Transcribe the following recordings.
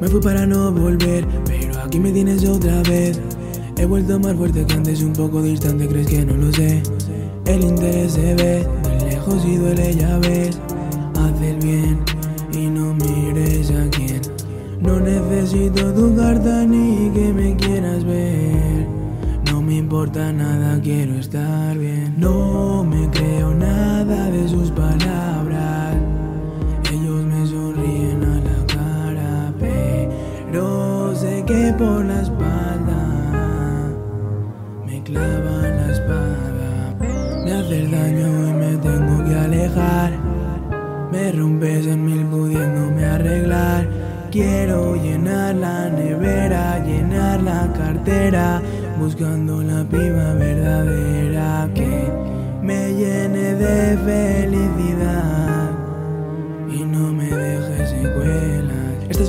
Me fui para no volver, pero aquí me tienes otra vez. He vuelto más fuerte que antes, un poco distante, crees que no lo sé. El interés se ve, de lejos y duele, ya ves. Haz el bien y no mires a quién. No necesito tu carta ni que me quieras ver. No me importa nada, quiero estar bien. Que por la espalda me clavan la espada. Me haces daño y me tengo que alejar. Me rompes en mil pudiéndome arreglar. Quiero llenar la nevera, llenar la cartera, buscando la piba verdadera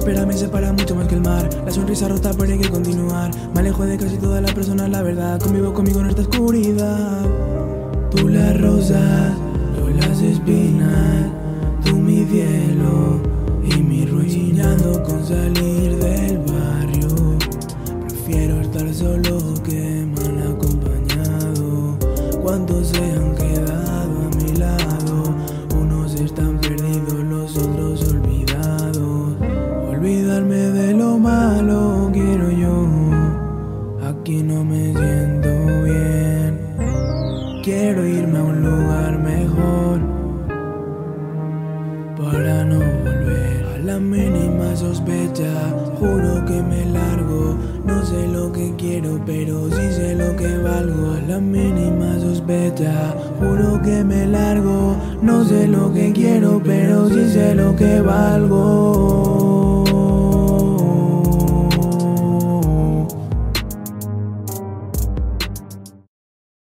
espera me separa mucho más que el mar. La sonrisa rota, pero hay que continuar. Me alejo de casi todas las personas, la verdad. Convivo conmigo en esta oscuridad. Tú las rosas, yo las espinas. Tú mi cielo y mi ruina con salir del barrio. Prefiero estar solo que mal acompañado. ¿Cuántos se han quedado Olvidarme de lo malo quiero yo. Aquí no me siento bien. Quiero irme a un lugar mejor para no volver a la mínima sospecha. Juro que me largo, no sé lo que quiero, pero sí sé lo que valgo. A la mínima sospecha, juro que me largo, no sé lo que quiero, pero sí sé lo que valgo.